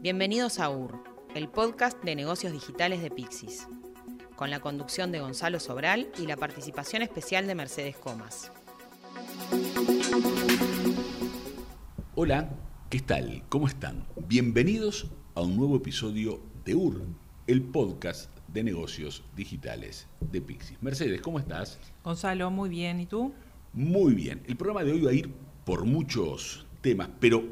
Bienvenidos a UR, el podcast de negocios digitales de Pixis, con la conducción de Gonzalo Sobral y la participación especial de Mercedes Comas. Hola, ¿qué tal? ¿Cómo están? Bienvenidos a un nuevo episodio de UR, el podcast de negocios digitales de Pixis. Mercedes, ¿cómo estás? Gonzalo, muy bien. ¿Y tú? Muy bien. El programa de hoy va a ir por muchos temas, pero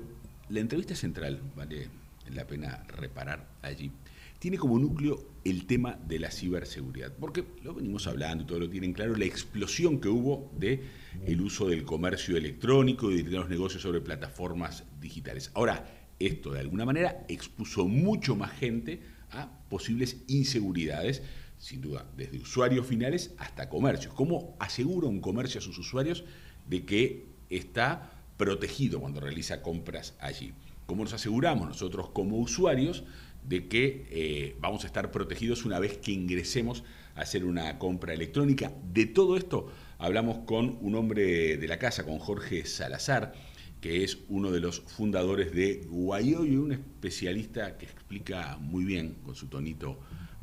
la entrevista central, vale la pena reparar allí, tiene como núcleo el tema de la ciberseguridad, porque lo venimos hablando y todo lo tienen claro, la explosión que hubo de el uso del comercio electrónico y de los negocios sobre plataformas digitales. Ahora, esto de alguna manera expuso mucho más gente a posibles inseguridades, sin duda, desde usuarios finales hasta comercios. ¿Cómo asegura un comercio a sus usuarios de que está protegido cuando realiza compras allí? ¿Cómo nos aseguramos nosotros como usuarios de que eh, vamos a estar protegidos una vez que ingresemos a hacer una compra electrónica? De todo esto hablamos con un hombre de la casa, con Jorge Salazar, que es uno de los fundadores de Guayoyo, un especialista que explica muy bien, con su tonito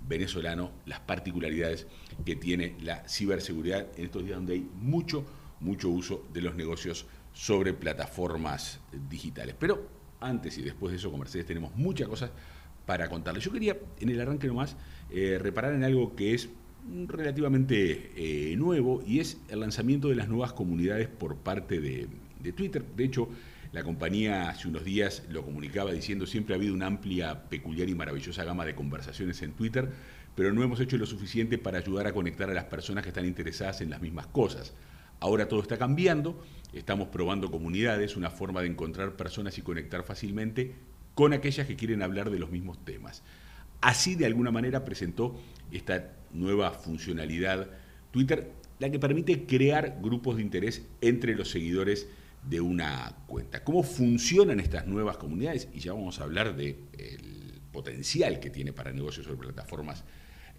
venezolano, las particularidades que tiene la ciberseguridad en estos días donde hay mucho, mucho uso de los negocios sobre plataformas digitales. Pero antes y después de eso con tenemos muchas cosas para contarles. Yo quería en el arranque nomás eh, reparar en algo que es relativamente eh, nuevo y es el lanzamiento de las nuevas comunidades por parte de, de Twitter. De hecho, la compañía hace unos días lo comunicaba diciendo siempre ha habido una amplia, peculiar y maravillosa gama de conversaciones en Twitter, pero no hemos hecho lo suficiente para ayudar a conectar a las personas que están interesadas en las mismas cosas. Ahora todo está cambiando, estamos probando comunidades, una forma de encontrar personas y conectar fácilmente con aquellas que quieren hablar de los mismos temas. Así de alguna manera presentó esta nueva funcionalidad Twitter, la que permite crear grupos de interés entre los seguidores de una cuenta. ¿Cómo funcionan estas nuevas comunidades? Y ya vamos a hablar del potencial que tiene para negocios sobre plataformas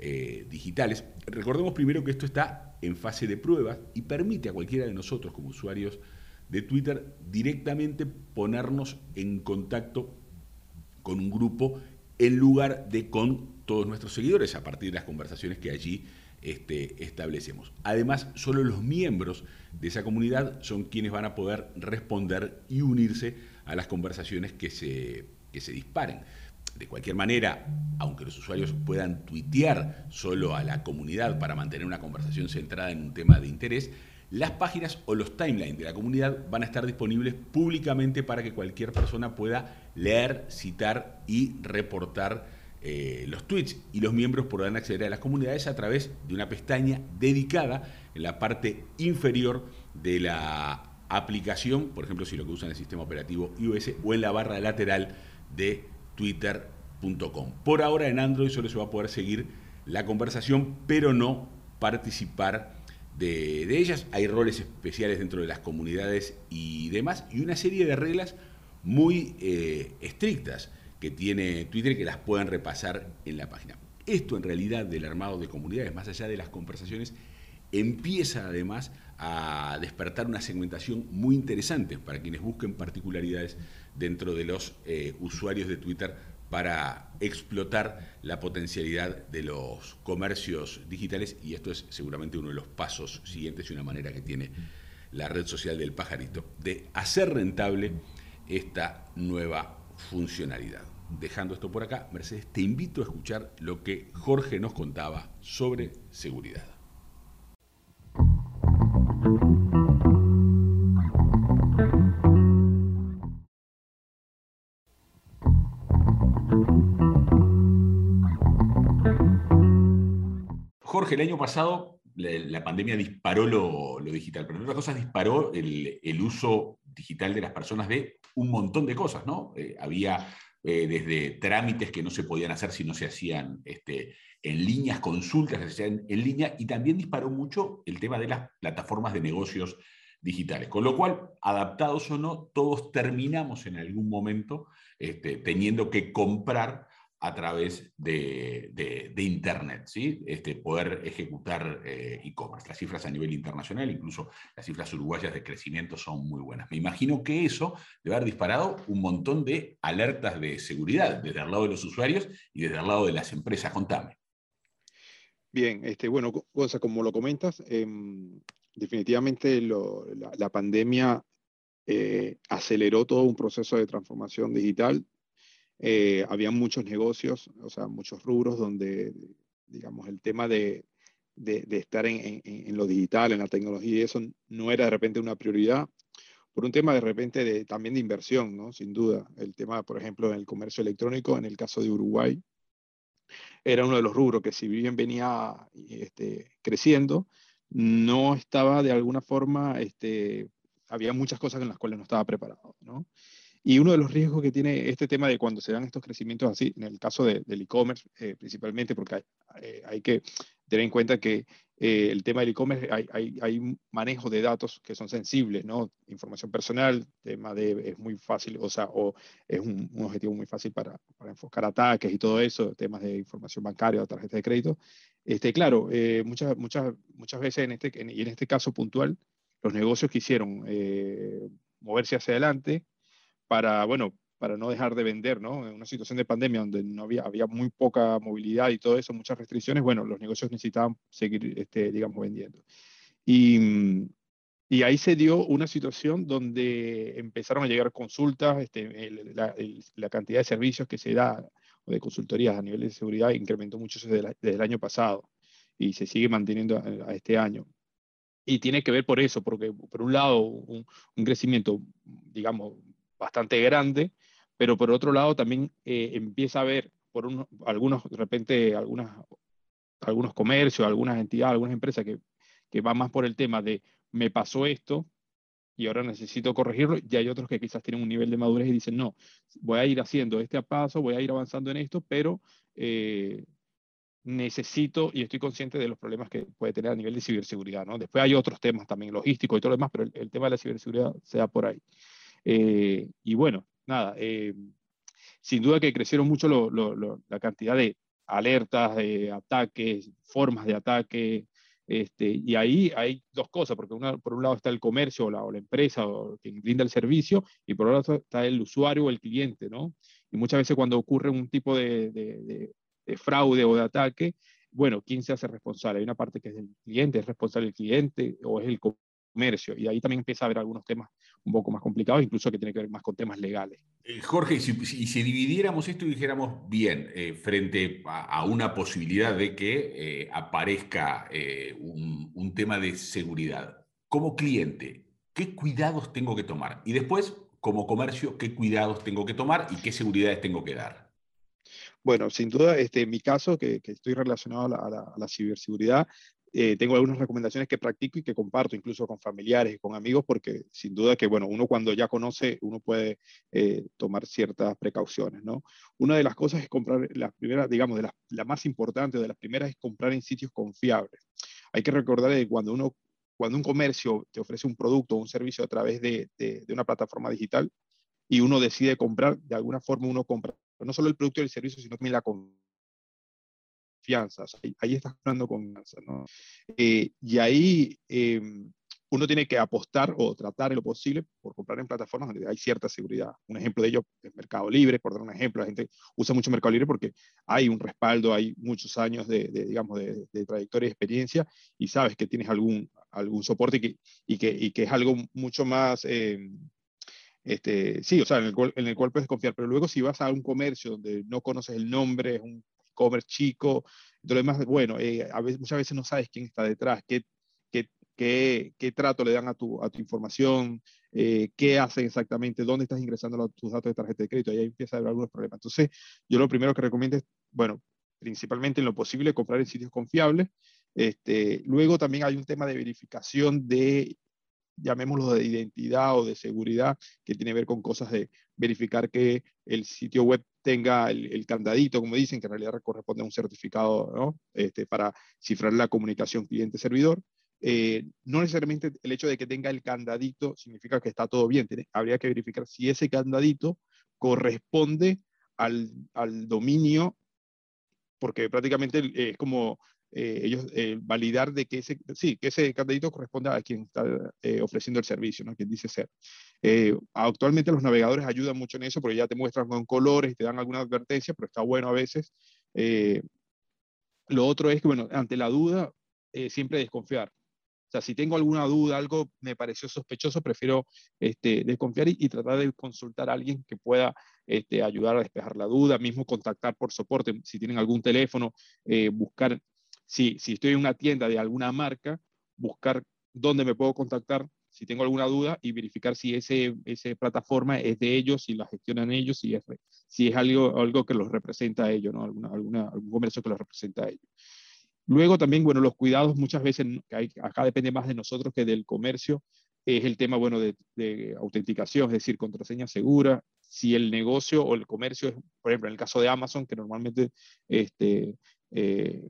eh, digitales. Recordemos primero que esto está en fase de pruebas y permite a cualquiera de nosotros como usuarios de Twitter directamente ponernos en contacto con un grupo en lugar de con todos nuestros seguidores a partir de las conversaciones que allí este, establecemos. Además, solo los miembros de esa comunidad son quienes van a poder responder y unirse a las conversaciones que se, que se disparen. De cualquier manera, aunque los usuarios puedan tuitear solo a la comunidad para mantener una conversación centrada en un tema de interés, las páginas o los timelines de la comunidad van a estar disponibles públicamente para que cualquier persona pueda leer, citar y reportar eh, los tweets. Y los miembros podrán acceder a las comunidades a través de una pestaña dedicada en la parte inferior de la aplicación, por ejemplo si lo que usan el sistema operativo iOS o en la barra lateral de twitter.com. Por ahora en Android solo se va a poder seguir la conversación, pero no participar de, ellas. Hay roles especiales dentro de las comunidades y demás, y una serie de reglas muy eh, estrictas que tiene Twitter que las puedan repasar en la página. Esto en realidad del armado de comunidades, más allá de las conversaciones, empieza además a despertar una segmentación muy interesante para quienes busquen particularidades dentro de los eh, usuarios de Twitter para explotar la potencialidad de los comercios digitales y esto es seguramente uno de los pasos siguientes y una manera que tiene la red social del pajarito de hacer rentable esta nueva funcionalidad. Dejando esto por acá, Mercedes, te invito a escuchar lo que Jorge nos contaba sobre seguridad. Jorge, el año pasado la, pandemia disparó lo, digital, pero en otras cosas disparó el, uso digital de las personas de un montón de cosas, ¿no? Eh, había eh, desde trámites que no se podían hacer si no se hacían este, en líneas, consultas que se hacían en línea, y también disparó mucho el tema de las plataformas de negocios digitales. Con lo cual, adaptados o no, todos terminamos en algún momento este, teniendo que comprar a través de, Internet, ¿sí? Este, poder ejecutar eh, e-commerce. Las cifras a nivel internacional, incluso las cifras uruguayas de crecimiento son muy buenas. Me imagino que eso debe haber disparado un montón de alertas de seguridad desde el lado de los usuarios y desde el lado de las empresas. Contame. Bien, este, bueno, como lo comentas, em, definitivamente la, pandemia eh, aceleró todo un proceso de transformación digital eh, había muchos negocios, o sea, muchos rubros donde, digamos, el tema de, estar en, en, lo digital, en la tecnología eso no era de repente una prioridad, por un tema de repente de, también de inversión, ¿no? Sin duda. El tema, por ejemplo, en el comercio electrónico, en el caso de Uruguay, era uno de los rubros que si bien venía este, creciendo, no estaba de alguna forma, este, había muchas cosas en las cuales no estaba preparado, ¿no? Y uno de los riesgos que tiene este tema de cuando se dan estos crecimientos así, en el caso del e-commerce eh, principalmente, porque hay, eh, hay, que tener en cuenta que eh, el tema del e-commerce hay, hay, manejo de datos que son sensibles, ¿no? Información personal, tema de, es muy fácil, o sea, o es un, objetivo muy fácil para, para, enfocar ataques y todo eso, temas de información bancaria o tarjeta de crédito. Este, claro, muchas, muchas, muchas veces en este, y en este caso puntual, los negocios quisieron moverse hacia adelante, para, bueno, para no dejar de vender, ¿no? En una situación de pandemia donde no había, había muy poca movilidad y todo eso, muchas restricciones, bueno, los negocios necesitaban seguir, este, digamos, vendiendo. Y, y ahí se dio una situación donde empezaron a llegar consultas, este, la, cantidad de servicios que se da, o de consultorías a nivel de seguridad, incrementó mucho desde, el año pasado y se sigue manteniendo a, este año. Y tiene que ver por eso, porque por un lado un, un crecimiento, digamos, bastante grande, pero por otro lado también eh, empieza a haber por algunos, de repente, algunas, algunos comercios, algunas entidades, algunas empresas que, que van más por el tema de me pasó esto y ahora necesito corregirlo, y hay otros que quizás tienen un nivel de madurez y dicen, no, voy a ir haciendo este paso, voy a ir avanzando en esto, pero eh, necesito y estoy consciente de los problemas que puede tener a nivel de ciberseguridad. ¿no? Después hay otros temas también logísticos y todo lo demás, pero el, el tema de la ciberseguridad se da por ahí. Eh, y bueno, nada, eh, sin duda que crecieron mucho la cantidad de alertas, de ataques, formas de ataque, este, y ahí hay dos cosas, porque por un lado está el comercio o la, empresa o quien brinda el servicio, y por otro lado está el usuario o el cliente, ¿no? Y muchas veces cuando ocurre un tipo de, de, de fraude o de ataque, bueno, ¿quién se hace responsable? Hay una parte que es el cliente, es responsable el cliente o es el comercio. Y ahí también empieza a haber algunos temas un poco más complicados, incluso que tiene que ver más con temas legales. Eh, Jorge, y si, si, dividiéramos esto y dijéramos, bien, eh, frente a, una posibilidad de que eh, aparezca un, un tema de seguridad, como cliente, ¿qué cuidados tengo que tomar? Y después, como comercio, ¿qué cuidados tengo que tomar y qué seguridades tengo que dar? Bueno, sin duda, este, en mi caso, que, que estoy relacionado a la, a la, ciberseguridad, eh, tengo algunas recomendaciones que practico y que comparto incluso con familiares y con amigos, porque sin duda que, bueno, uno cuando ya conoce, uno puede eh, tomar ciertas precauciones, ¿no? Una de las cosas es comprar, la primera, digamos, de la, la más importante, de las primeras es comprar en sitios confiables. Hay que recordar que cuando uno cuando un comercio te ofrece un producto o un servicio a través de, de, de, una plataforma digital y uno decide comprar, de alguna forma uno compra no solo el producto y el servicio, sino también la confianza. Ahí, estás hablando confianza. ¿no? Eh, y ahí em, uno tiene que apostar o tratar en lo posible por comprar en plataformas donde hay cierta seguridad. Un ejemplo de ello es Mercado Libre, por dar un ejemplo, la gente usa mucho Mercado Libre porque hay un respaldo, hay muchos años de, digamos, de, trayectoria y experiencia y sabes que tienes algún, algún soporte y que, y que, y que es algo mucho más... Em, este, sí, o sea, en el, cual, en el cual puedes confiar, pero luego si vas a un comercio donde no conoces el nombre, es un comer chico, lo demás, bueno, eh, a veces, muchas veces no sabes quién está detrás, qué, qué, qué, trato le dan a tu, a tu información, eh, qué hacen exactamente, dónde estás ingresando tus datos de tarjeta de crédito, y ahí empieza a haber algunos problemas. Entonces, yo lo primero que recomiendo es, bueno, principalmente en lo posible, comprar en sitios confiables. Este, luego también hay un tema de verificación de llamémoslo de identidad o de seguridad, que tiene que ver con cosas de verificar que el sitio web tenga el, candadito, como dicen, que en realidad corresponde a un certificado este, para cifrar la comunicación cliente-servidor. Eh, no necesariamente el hecho de que tenga el candadito significa que está todo bien. habría que verificar si ese candadito corresponde al, al dominio, porque prácticamente es como eh, ellos eh, validar de que ese, sí, que ese crédito corresponda a quien está eh, ofreciendo el servicio, ¿no? quien dice ser. actualmente los navegadores ayudan mucho en eso porque ya te muestran con colores y te dan alguna advertencia, pero está bueno a veces. lo otro es que, bueno, ante la duda, siempre desconfiar. O sea, si tengo alguna duda, algo me pareció sospechoso, prefiero este, desconfiar y, tratar de consultar a alguien que pueda este, ayudar a despejar la duda, mismo contactar por soporte, si tienen algún teléfono, buscar si, estoy en una tienda de alguna marca, buscar dónde me puedo contactar si tengo alguna duda y verificar si ese, esa plataforma es de ellos, si la gestionan ellos, si es, si es algo, algo que los representa a ellos, ¿no? Alguna, alguna, algún comercio que los representa a ellos. Luego también, bueno, los cuidados muchas veces, acá depende más de nosotros que del comercio, es el tema, bueno, de, autenticación, es decir, contraseña segura. Si el negocio o el comercio, por ejemplo, en el caso de Amazon, que normalmente este, eh,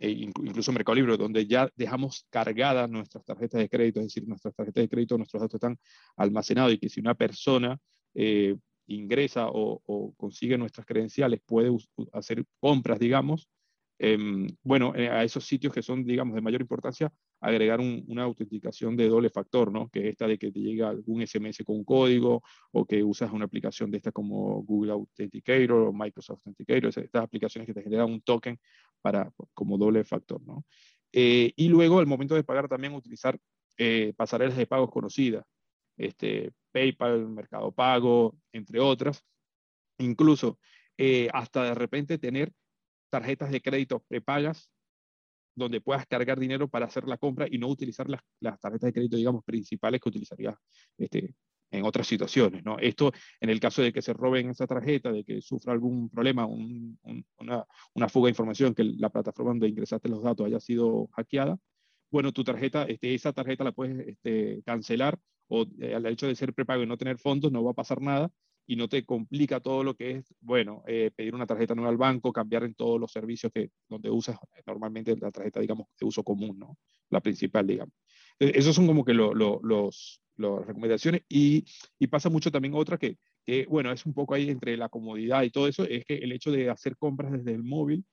e incluso Mercado Libre, donde ya dejamos cargadas nuestras tarjetas de crédito, es decir, nuestras tarjetas de crédito, nuestros datos están almacenados y que si una persona eh, ingresa o, consigue nuestras credenciales, puede hacer compras, digamos, Em, bueno, eh, a esos sitios que son, digamos, de mayor importancia, agregar una autenticación de doble factor, ¿no? Que es esta de que te llega algún SMS con un código o que usas una aplicación de esta como Google Authenticator o Microsoft Authenticator, estas aplicaciones que te generan un token para, como doble factor, ¿no? Eh, y luego, al momento de pagar, también utilizar eh, pasarelas de pagos conocidas, este, PayPal, Mercado Pago, entre otras. Incluso hasta de repente tener tarjetas de crédito prepagas donde puedas cargar dinero para hacer la compra y no utilizar las, las tarjetas de crédito, digamos, principales que utilizarías este, en otras situaciones. ¿no? Esto en el caso de que se roben esa tarjeta, de que sufra algún problema, una, una, fuga de información, que la plataforma donde ingresaste los datos haya sido hackeada, bueno, tu tarjeta, este, esa tarjeta la puedes este, cancelar o eh, al hecho de ser prepago y no tener fondos no va a pasar nada y no te complica todo lo que es, bueno, eh, pedir una tarjeta nueva al banco, cambiar en todos los servicios que, donde usas normalmente la tarjeta, digamos, de uso común, ¿no? La principal, digamos. E, esos son como que los, las recomendaciones y, y, pasa mucho también otra que, que, bueno, es un poco ahí entre la comodidad y todo eso, es que el hecho de hacer compras desde el móvil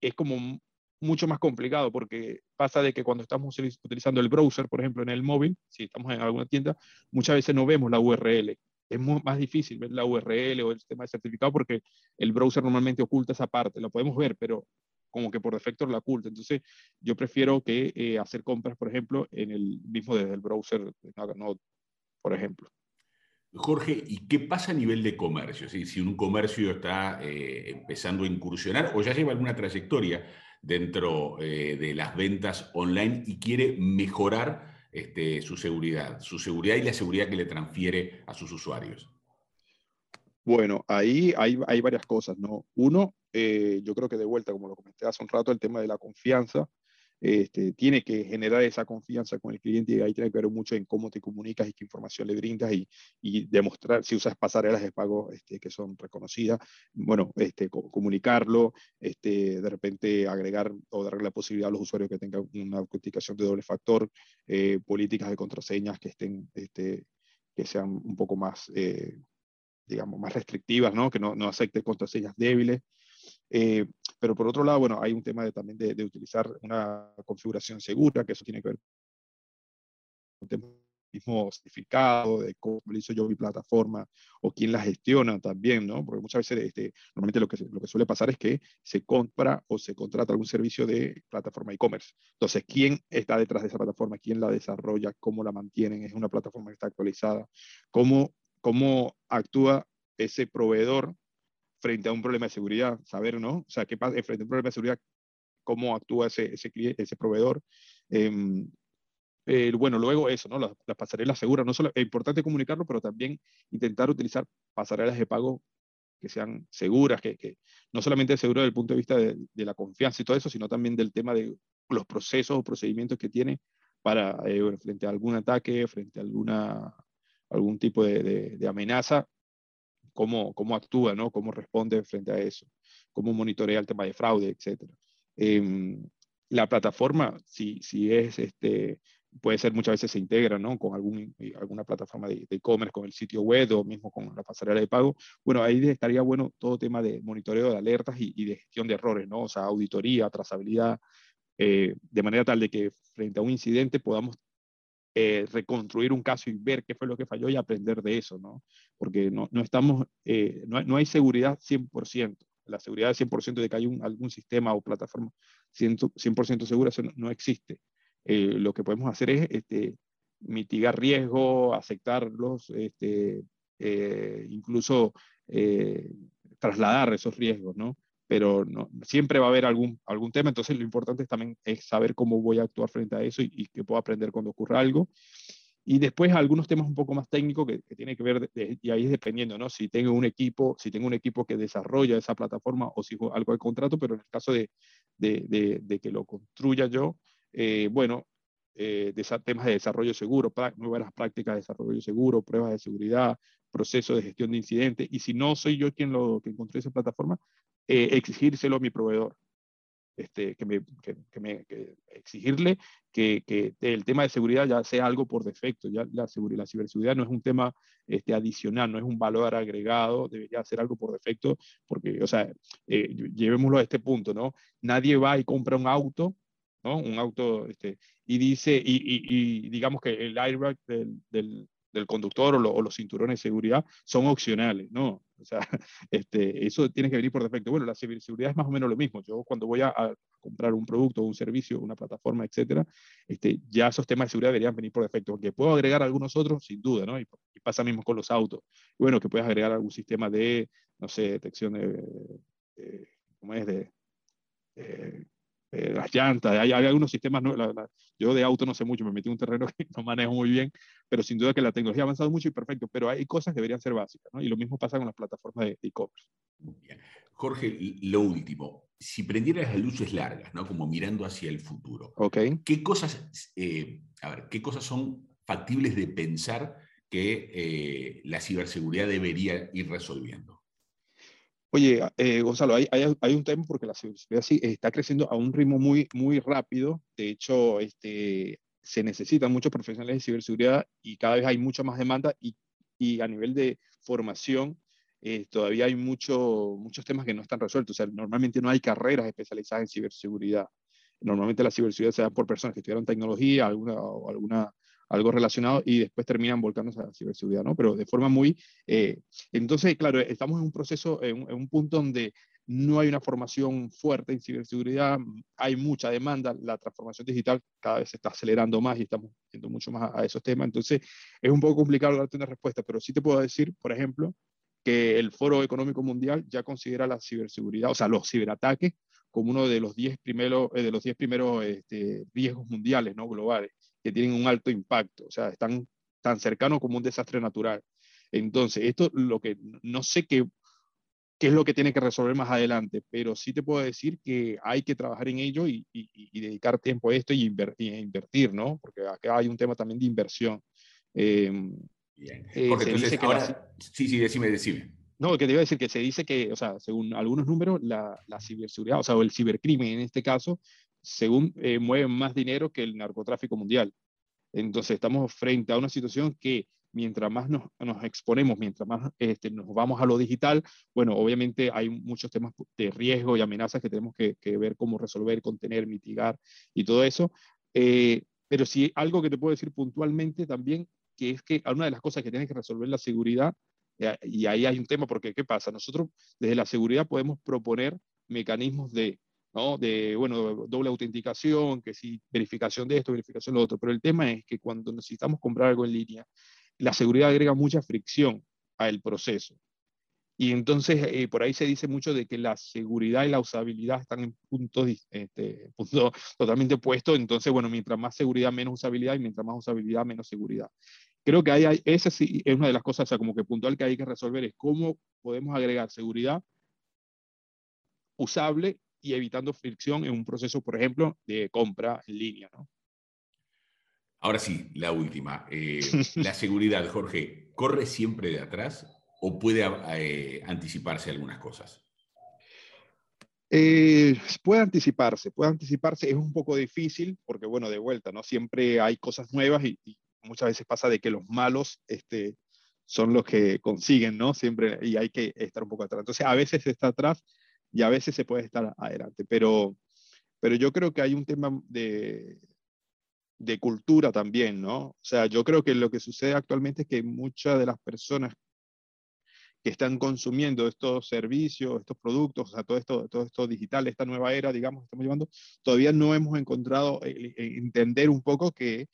es como mucho más complicado porque pasa de que cuando estamos utilizando el browser, por ejemplo, en el móvil, si estamos en alguna tienda, muchas veces no vemos la URL es más difícil ver la URL o el sistema de certificado porque el browser normalmente oculta esa parte, la podemos ver, pero como que por defecto la oculta. Entonces, yo prefiero que eh, hacer compras, por ejemplo, en el mismo desde el browser, no, por ejemplo. Jorge, ¿y qué pasa a nivel de comercio? Si un comercio está eh, empezando a incursionar o ya lleva alguna trayectoria dentro eh, de las ventas online y quiere mejorar este, su seguridad, su seguridad y la seguridad que le transfiere a sus usuarios? Bueno, ahí hay, varias cosas, ¿no? Uno, eh, yo creo que de vuelta, como lo comenté hace un rato, el tema de la confianza este, tiene que generar esa confianza con el cliente y ahí tiene que ver mucho en cómo te comunicas y qué información le brindas y, y demostrar si usas pasarelas de pago este, que son reconocidas, bueno, este, comunicarlo, este, de repente agregar o darle la posibilidad a los usuarios que tengan una autenticación de doble factor, eh, políticas de contraseñas que estén, este, que sean un poco más, eh, digamos, más restrictivas, ¿no? que no, no acepten contraseñas débiles. Eh, pero por otro lado, bueno, hay un tema de, también de, de, utilizar una configuración segura, que eso tiene que ver con el mismo certificado, de cómo hizo yo mi plataforma, o quién la gestiona también, ¿no? Porque muchas veces, este, normalmente lo que, lo que suele pasar es que se compra o se contrata algún servicio de plataforma e-commerce. Entonces, ¿quién está detrás de esa plataforma? ¿Quién la desarrolla? ¿Cómo la mantienen? ¿Es una plataforma que está actualizada? ¿Cómo, cómo actúa ese proveedor frente a un problema de seguridad, saber, ¿no? O sea, qué pasa eh, frente a un problema de seguridad, cómo actúa ese, ese, ese proveedor. Eh, eh, bueno, luego eso, ¿no? Las, pasarelas seguras, no solo es importante comunicarlo, pero también intentar utilizar pasarelas de pago que sean seguras, que, que no solamente seguras desde el punto de vista de, de, la confianza y todo eso, sino también del tema de los procesos o procedimientos que tiene para, eh, frente a algún ataque, frente a alguna, algún tipo de, de, de amenaza, cómo, cómo actúa, ¿no? cómo responde frente a eso, cómo monitorea el tema de fraude, etc. Eh, la plataforma, si, si es este, puede ser muchas veces se integra ¿no? con algún, alguna plataforma de e-commerce, con el sitio web o mismo con la pasarela de pago. Bueno, ahí estaría bueno todo tema de monitoreo de alertas y, de gestión de errores, ¿no? O sea, auditoría, trazabilidad, eh, de manera tal de que frente a un incidente podamos eh, reconstruir un caso y ver qué fue lo que falló y aprender de eso, ¿no? Porque no, no estamos, eh, no, no, hay seguridad 100%. La seguridad de 100% de que hay un, algún sistema o plataforma 100%, 100 segura, eso no, existe. Eh, lo que podemos hacer es este, mitigar riesgo, aceptarlos, este, incluso trasladar esos riesgos, ¿no? Pero no, siempre va a haber algún, algún tema, entonces lo importante también es saber cómo voy a actuar frente a eso y, qué puedo aprender cuando ocurra algo. Y después algunos temas un poco más técnicos que, que tienen que ver, y ahí es dependiendo, ¿no? Si tengo un equipo, si tengo un equipo que desarrolla esa plataforma o si algo de contrato, pero en el caso de, de, de, que lo construya yo, eh, bueno, eh, de temas de desarrollo seguro, nuevas prácticas de desarrollo seguro, pruebas de seguridad, proceso de gestión de incidentes. Y si no soy yo quien lo que construye esa plataforma, eh, exigírselo a mi proveedor. Este, que me, que, me exigirle que, el tema de seguridad ya sea algo por defecto. Ya la, seguridad, la ciberseguridad no es un tema este, adicional, no es un valor agregado, debería ser algo por defecto, porque, o sea, eh, llevémoslo a este punto, ¿no? Nadie va y compra un auto, ¿no? Un auto, este, y dice, y, y, digamos que el airbag del, del conductor o, los cinturones de seguridad son opcionales, ¿no? O sea, este, eso tiene que venir por defecto. Bueno, la ciberseguridad es más o menos lo mismo. Yo cuando voy a, comprar un producto, un servicio, una plataforma, etcétera, este, ya esos temas de seguridad deberían venir por defecto. Porque puedo agregar algunos otros, sin duda, ¿no? Y, pasa mismo con los autos. Bueno, que puedes agregar algún sistema de, no sé, detección de, ¿cómo es? De, eh, las llantas, hay, hay algunos sistemas, no, yo de auto no sé mucho, me metí en un terreno que no manejo muy bien, pero sin duda que la tecnología ha avanzado mucho y perfecto, pero hay cosas que deberían ser básicas, ¿no? Y lo mismo pasa con las plataformas de e-commerce. Jorge, lo último, si prendieras las luces largas, ¿no? Como mirando hacia el futuro, okay. ¿qué cosas, eh, a ver, qué cosas son factibles de pensar que eh, la ciberseguridad debería ir resolviendo? Oye, eh, Gonzalo, hay, un tema porque la ciberseguridad sí está creciendo a un ritmo muy, muy rápido. De hecho, este, se necesitan muchos profesionales de ciberseguridad y cada vez hay mucha más demanda y, a nivel de formación eh, todavía hay mucho, muchos temas que no están resueltos. O sea, normalmente no hay carreras especializadas en ciberseguridad. Normalmente la ciberseguridad se da por personas que estudiaron tecnología, alguna, alguna algo relacionado y después terminan volcándose a la ciberseguridad, ¿no? Pero de forma muy... Eh, entonces, claro, estamos en un proceso, en, un punto donde no hay una formación fuerte en ciberseguridad, hay mucha demanda, la transformación digital cada vez se está acelerando más y estamos yendo mucho más a, esos temas, entonces es un poco complicado darte una respuesta, pero sí te puedo decir, por ejemplo, que el Foro Económico Mundial ya considera la ciberseguridad, o sea, los ciberataques, como uno de los 10 primeros, eh, de los 10 primeros este, riesgos mundiales, ¿no? globales que tienen un alto impacto, o sea, están tan cercanos como un desastre natural. Entonces, esto lo que no sé qué, qué es lo que tiene que resolver más adelante, pero sí te puedo decir que hay que trabajar en ello y, y, dedicar tiempo a esto y, invertir, ¿no? Porque acá hay un tema también de inversión. Em, Bien. Eh, entonces, ahora, sí, sí, decime, decime. No, que te iba a decir que se dice que, o sea, según algunos números, la, la ciberseguridad, o sea, el cibercrimen en este caso, según eh, mueven más dinero que el narcotráfico mundial. Entonces estamos frente a una situación que mientras más nos, nos exponemos, mientras más este, nos vamos a lo digital, bueno, obviamente hay muchos temas de riesgo y amenazas que tenemos que, ver cómo resolver, contener, mitigar y todo eso. Eh, pero sí, algo que te puedo decir puntualmente también, que es que una de las cosas que tiene que resolver la seguridad, eh, y ahí hay un tema, porque ¿qué pasa? Nosotros desde la seguridad podemos proponer mecanismos de ¿no? De, bueno, doble autenticación, que si verificación de esto, verificación de lo otro. Pero el tema es que cuando necesitamos comprar algo en línea, la seguridad agrega mucha fricción al proceso. Y entonces eh, por ahí se dice mucho de que la seguridad y la usabilidad están en puntos, este, punto totalmente opuestos. Entonces, bueno, mientras más seguridad, menos usabilidad, y mientras más usabilidad, menos seguridad. Creo que hay, esa sí es una de las cosas, o sea, como que puntual que hay que resolver es cómo podemos agregar seguridad usable y evitando fricción en un proceso, por ejemplo, de compra en línea. ¿no? Ahora sí, la última. Eh, la seguridad, Jorge, ¿corre siempre de atrás o puede eh, anticiparse algunas cosas? Eh, puede anticiparse, puede anticiparse, es un poco difícil porque, bueno, de vuelta, ¿no? Siempre hay cosas nuevas y, muchas veces pasa de que los malos este, son los que consiguen, ¿no? Siempre, y hay que estar un poco atrás. Entonces, a veces está atrás y a veces se puede estar adelante, pero, pero yo creo que hay un tema de, de cultura también, ¿no? O sea, yo creo que lo que sucede actualmente es que muchas de las personas que están consumiendo estos servicios, estos productos, o todo esto, todo esto digital, esta nueva era, digamos, que estamos llevando, todavía no hemos encontrado entender un poco que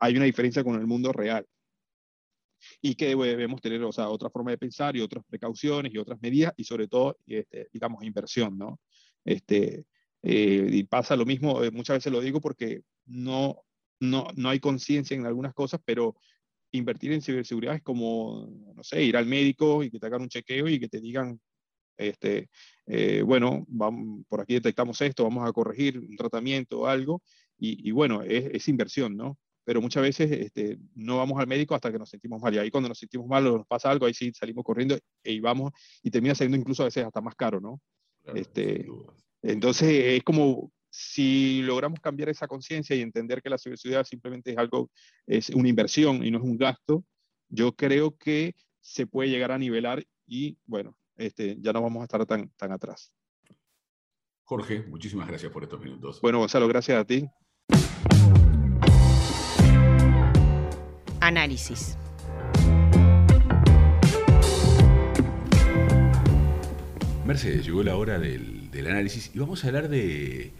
hay una diferencia con el mundo real y que debemos tener, o sea, otra forma de pensar y otras precauciones y otras medidas y sobre todo, este, digamos, inversión, ¿no? Este, eh, y pasa lo mismo, eh, muchas veces lo digo porque no, no, no hay conciencia en algunas cosas, pero invertir en ciberseguridad es como, no sé, ir al médico y que te hagan un chequeo y que te digan, este, eh, bueno, vamos, por aquí detectamos esto, vamos a corregir un tratamiento o algo, y, bueno, es, inversión, ¿no? Pero muchas veces este, no vamos al médico hasta que nos sentimos mal, y ahí cuando nos sentimos mal o nos pasa algo, ahí sí salimos corriendo y vamos, y termina siendo incluso a veces hasta más caro, ¿no? este, entonces es como si logramos cambiar esa conciencia y entender que la ciberseguridad simplemente es algo, es una inversión y no es un gasto, yo creo que se puede llegar a nivelar y bueno, este, ya no vamos a estar tan, tan atrás. Jorge, muchísimas gracias por estos minutos. Bueno, Gonzalo, gracias a ti. Análisis. Mercedes, llegó la hora del, análisis y vamos a hablar de,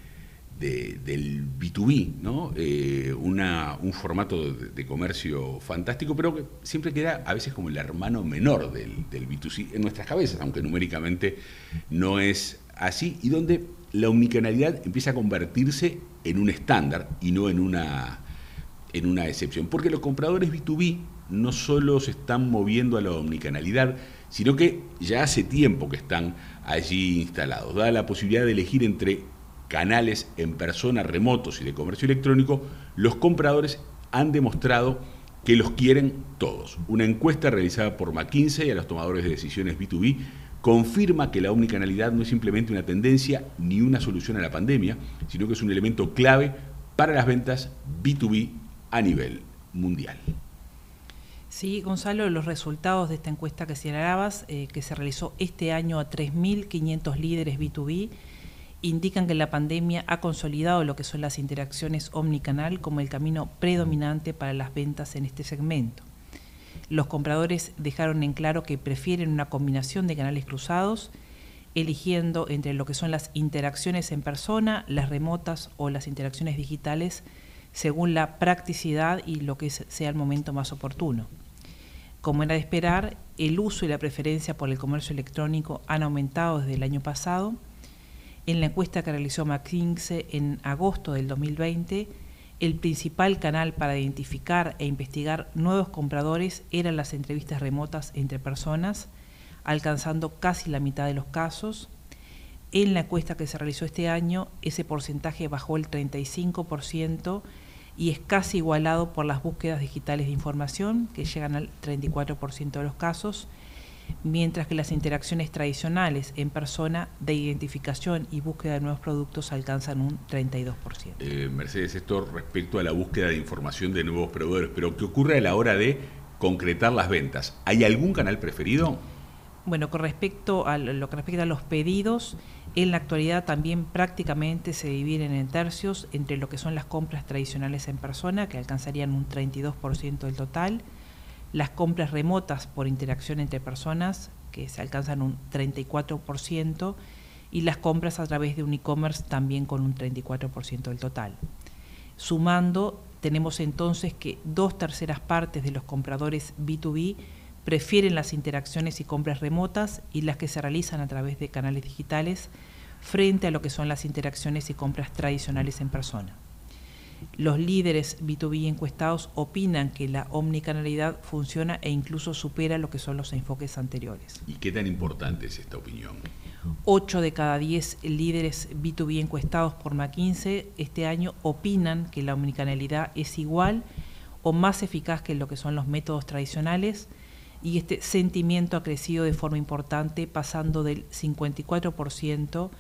del B2B, ¿no? Eh, un formato de, comercio fantástico, pero que siempre queda a veces como el hermano menor del, del, B2C en nuestras cabezas, aunque numéricamente no es así, y donde la omnicanalidad empieza a convertirse en un estándar y no en una, en una excepción, porque los compradores B2B no solo se están moviendo a la omnicanalidad, sino que ya hace tiempo que están allí instalados. Da la posibilidad de elegir entre canales en persona remotos y de comercio electrónico, los compradores han demostrado que los quieren todos. Una encuesta realizada por McKinsey a los tomadores de decisiones B2B confirma que la omnicanalidad no es simplemente una tendencia ni una solución a la pandemia, sino que es un elemento clave para las ventas B2B a nivel mundial. Sí, Gonzalo, los resultados de esta encuesta que señalabas, eh, que se realizó este año a 3.500 líderes B2B, indican que la pandemia ha consolidado lo que son las interacciones omnicanal como el camino predominante para las ventas en este segmento. Los compradores dejaron en claro que prefieren una combinación de canales cruzados, eligiendo entre lo que son las interacciones en persona, las remotas o las interacciones digitales, según la practicidad y lo que sea el momento más oportuno. Como era de esperar, el uso y la preferencia por el comercio electrónico han aumentado desde el año pasado, en la encuesta que realizó McKinsey en agosto del 2020, el principal canal para identificar e investigar nuevos compradores eran las entrevistas remotas entre personas, alcanzando casi la mitad de los casos. En la encuesta que se realizó este año, ese porcentaje bajó el 35% y es casi igualado por las búsquedas digitales de información, que llegan al 34% de los casos, mientras que las interacciones tradicionales en persona de identificación y búsqueda de nuevos productos alcanzan un 32%. Eh, Mercedes, esto respecto a la búsqueda de información de nuevos proveedores, pero ¿qué ocurre a la hora de concretar las ventas? ¿Hay algún canal preferido? Bueno, con respecto a lo que respecta a los pedidos, en la actualidad también prácticamente se dividen en tercios entre lo que son las compras tradicionales en persona, que alcanzarían un 32% del total, las compras remotas por interacción entre personas, que se alcanzan un 34%, y las compras a través de un e-commerce también con un 34% del total. Sumando, tenemos entonces que dos terceras partes de los compradores B2B prefieren las interacciones y compras remotas y las que se realizan a través de canales digitales frente a lo que son las interacciones y compras tradicionales en persona. Los líderes B2B encuestados opinan que la omnicanalidad funciona e incluso supera lo que son los enfoques anteriores. ¿Y qué tan importante es esta opinión? Ocho de cada diez líderes B2B encuestados por McKinsey este año opinan que la omnicanalidad es igual o más eficaz que lo que son los métodos tradicionales y este sentimiento ha crecido de forma importante pasando del 54%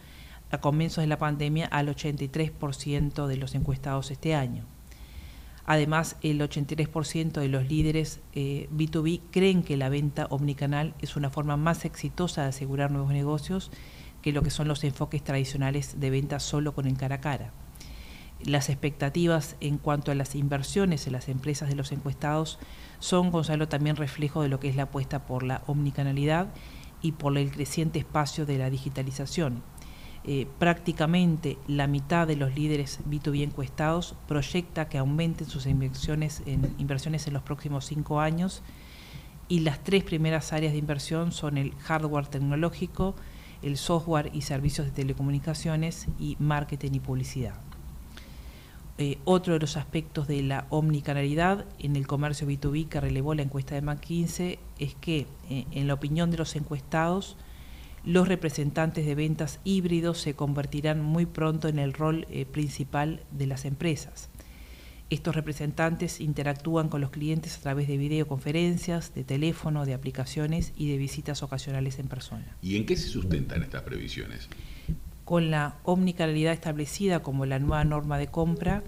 a comienzos de la pandemia al 83% de los encuestados este año. Además, el 83% de los líderes B2B eh, creen que la venta omnicanal es una forma más exitosa de asegurar nuevos negocios que lo que son los enfoques tradicionales de venta solo con el cara a cara. Las expectativas en cuanto a las inversiones en las empresas de los encuestados son, Gonzalo, también reflejo de lo que es la apuesta por la omnicanalidad y por el creciente espacio de la digitalización eh, prácticamente la mitad de los líderes B2B encuestados proyecta que aumenten sus inversiones en, inversiones en los próximos cinco años y las tres primeras áreas de inversión son el hardware tecnológico, el software y servicios de telecomunicaciones y marketing y publicidad. Eh, otro de los aspectos de la omnicanalidad en el comercio B2B que relevó la encuesta de McKinsey es que, eh, en la opinión de los encuestados, los representantes de ventas híbridos se convertirán muy pronto en el rol eh, principal de las empresas. Estos representantes interactúan con los clientes a través de videoconferencias, de teléfono, de aplicaciones y de visitas ocasionales en persona. ¿Y en qué se sustentan estas previsiones? Con la omnicanalidad establecida como la nueva norma de compra,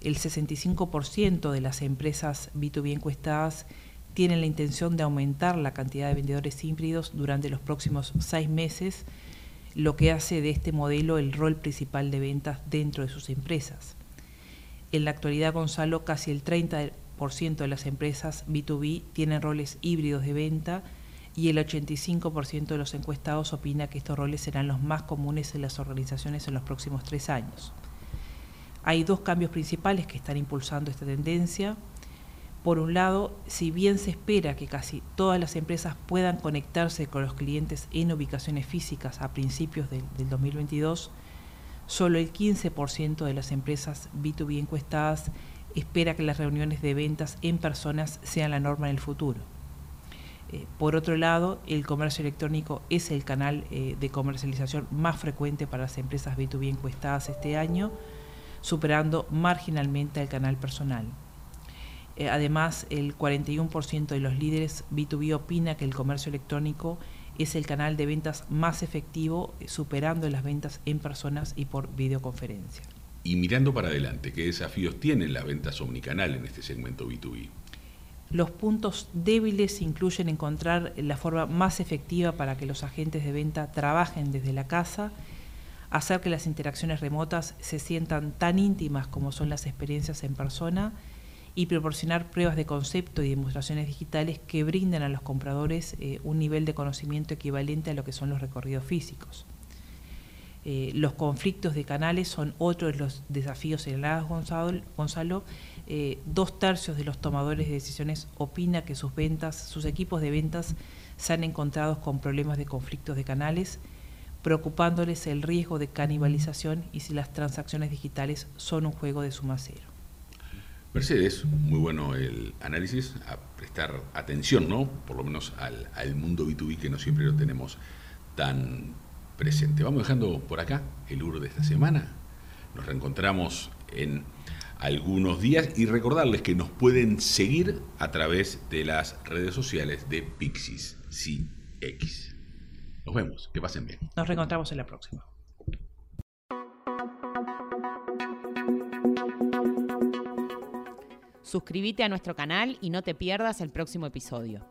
el 65% de las empresas B2B encuestadas tienen la intención de aumentar la cantidad de vendedores híbridos durante los próximos seis meses, lo que hace de este modelo el rol principal de ventas dentro de sus empresas. En la actualidad, Gonzalo, casi el 30% de las empresas B2B tienen roles híbridos de venta y el 85% de los encuestados opina que estos roles serán los más comunes en las organizaciones en los próximos tres años. Hay dos cambios principales que están impulsando esta tendencia. Por un lado, si bien se espera que casi todas las empresas puedan conectarse con los clientes en ubicaciones físicas a principios del, 2022, solo el 15% de las empresas B2B encuestadas espera que las reuniones de ventas en personas sean la norma en el futuro. Eh, por otro lado, el comercio electrónico es el canal eh, de comercialización más frecuente para las empresas B2B encuestadas este año, superando marginalmente al canal personal. Eh, además, el 41% de los líderes B2B opina que el comercio electrónico es el canal de ventas más efectivo, superando las ventas en personas y por videoconferencia. Y mirando para adelante, ¿qué desafíos tienen las ventas omnicanal en este segmento B2B? Los puntos débiles incluyen encontrar la forma más efectiva para que los agentes de venta trabajen desde la casa, hacer que las interacciones remotas se sientan tan íntimas como son las experiencias en persona, y proporcionar pruebas de concepto y demostraciones digitales que brinden a los compradores eh, un nivel de conocimiento equivalente a lo que son los recorridos físicos. Eh, los conflictos de canales son otro de los desafíos señalados, Gonzalo. Gonzalo. Eh, dos tercios de los tomadores de decisiones opina que sus ventas, sus equipos de ventas se han encontrado con problemas de conflictos de canales, preocupándoles el riesgo de canibalización y si las transacciones digitales son un juego de suma cero. Mercedes, muy bueno el análisis, a prestar atención, ¿no? Por lo menos al, mundo B2B que no siempre lo tenemos tan presente. Vamos dejando por acá el UR de esta semana. Nos reencontramos en algunos días y recordarles que nos pueden seguir a través de las redes sociales de Pixis CX. Nos vemos, que pasen bien. Nos reencontramos en la próxima. Suscríbete a nuestro canal y no te pierdas el próximo episodio.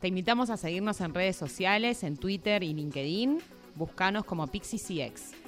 Te invitamos a seguirnos en redes sociales, en Twitter y LinkedIn. Búscanos como PixieCX.